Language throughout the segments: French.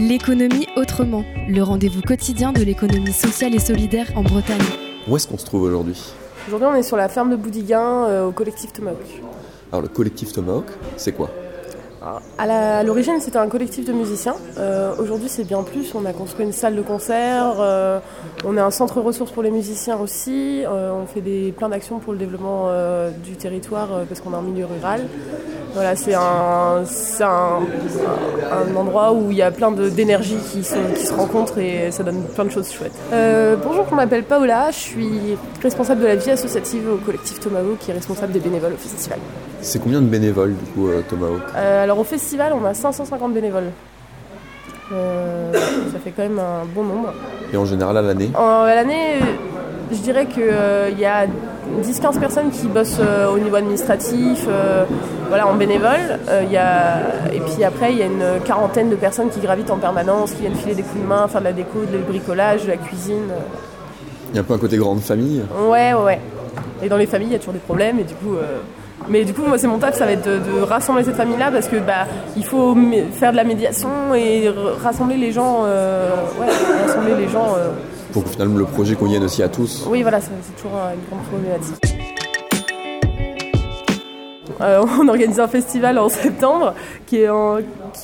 L'économie autrement, le rendez-vous quotidien de l'économie sociale et solidaire en Bretagne. Où est-ce qu'on se trouve aujourd'hui Aujourd'hui, on est sur la ferme de Boudiguin euh, au collectif Tomahawk. Alors, le collectif Tomahawk, c'est quoi Alors, à l'origine, c'était un collectif de musiciens. Euh, Aujourd'hui, c'est bien plus. On a construit une salle de concert. euh, on est un centre ressources pour les musiciens aussi. euh, on fait des, plein d'actions pour le développement euh, du territoire euh, parce qu'on est un milieu rural. Voilà, c'est un, c'est un, un endroit où il y a plein de- d'énergie qui se, qui se rencontrent et ça donne plein de choses chouettes. Euh, bonjour, je m'appelle Paola. Je suis responsable de la vie associative au collectif Tomahawk qui est responsable des bénévoles au festival. C'est combien de bénévoles, du coup, euh, Tomahawk? Euh, alors au festival, on a 550 bénévoles. Euh, ça fait quand même un bon nombre. Et en général, à l'année? À l'année, je dirais qu'il y a 10-15 personnes qui bossent euh, au niveau administratif, euh, voilà, en bénévole. Euh, y a, et puis après, il y a une quarantaine de personnes qui gravitent en permanence, qui viennent filer des coups de main, faire de la déco, du bricolage, de la cuisine. Il y a un peu un côté grande famille. Ouais, ouais. Et dans les familles, il y a toujours des problèmes, et du coup. Mais du coup, moi, c'est mon taf, ça va être de, de rassembler cette famille-là parce que bah, il faut faire de la médiation et rassembler les gens. euh, ouais, rassembler les gens. euh. Pour que finalement le projet convienne aussi à tous. Oui, voilà, c'est toujours euh, une grande problématique. Euh, on organise un festival en septembre qui,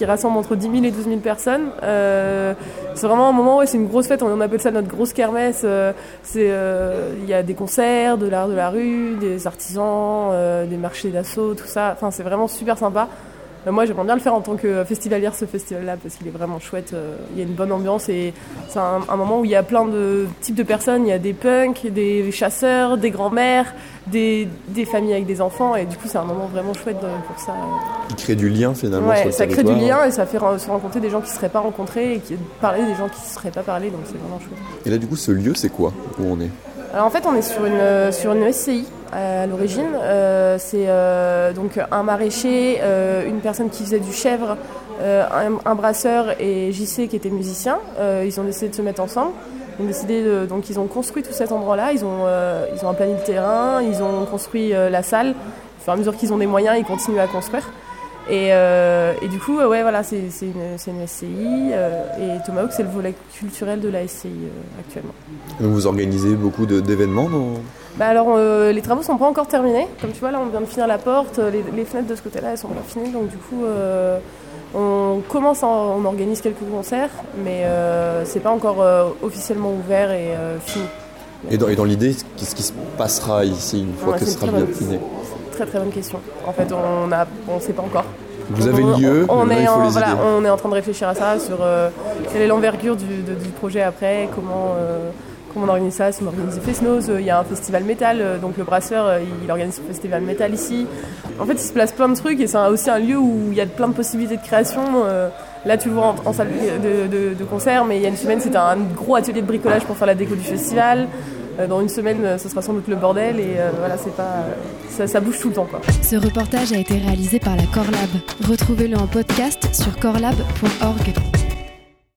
rassemble entre 10 000 et 12 000 personnes. Euh, c'est vraiment un moment où c'est une grosse fête, on appelle ça notre grosse kermesse. Il y a des concerts, de l'art de la rue, des artisans, des marchés d'assaut, tout ça. Enfin, c'est vraiment super sympa. Euh, moi, j'aimerais bien le faire en tant que festivalière, ce festival-là, parce qu'il est vraiment chouette. euh, Il y a une bonne ambiance et c'est un, un moment où il y a plein de types de personnes. Il y a des punks, des chasseurs, des grands-mères, des, des familles avec des enfants. Et du coup, c'est un moment vraiment chouette euh, pour ça. Qui crée du lien, finalement, sur Ouais, le ça crée du lien et ça fait se rencontrer des gens qui ne seraient pas rencontrés et qui parler des gens qui ne seraient pas parlé. Donc c'est vraiment chouette. Et là, du coup, ce lieu, c'est quoi? Où on est? Alors en fait, on est sur une, euh, sur une SCI à l'origine. Euh, c'est euh, donc un maraîcher, euh, une personne qui faisait du chèvre, euh, un, brasseur et JC qui était musicien. Euh, ils ont décidé de se mettre ensemble. Ils ont décidé de- donc ils ont construit tout cet endroit-là. Ils ont euh, ils ont le terrain, ils ont construit euh, la salle. Au fur et à mesure qu'ils ont des moyens, ils continuent à construire. Et, euh, et du coup, ouais, voilà, c'est une, SCI. euh, et Tomahawk, c'est le volet culturel de la SCI euh, actuellement. Donc, vous organisez beaucoup d'événements dans... Bah alors les travaux sont pas encore terminés. Comme tu vois là on vient de finir la porte, les, les fenêtres de ce côté-là elles sont pas finies donc du coup on commence, à, on organise quelques concerts mais c'est pas encore officiellement ouvert et fini. Et dans, l'idée, qu'est-ce qui se passera ici une fois Ouais, que ce sera bien fini? Très très bonne question. En fait on on sait pas encore. Vous avez On- le lieu, on, est il faut en, les voilà, aider. on est en train de réfléchir à ça sur euh, quelle est l'envergure du, projet après, comment. euh, Comment on organise ça Si on organise des Fesnos, euh, il y a un festival métal, donc le brasseur il organise un festival métal ici. En fait, il se place plein de trucs et c'est aussi un lieu où il y a plein de possibilités de création. Là, tu le vois en, en salle de, de- de concert, mais il y a une semaine, c'était un gros atelier de bricolage pour faire la déco du festival. Euh, Dans une semaine, euh, ce sera sans doute le bordel et euh, voilà, c'est pas, ça, bouge tout le temps. Quoi. Ce reportage a été réalisé par la Corlab. Retrouvez-le en podcast sur corlab.org.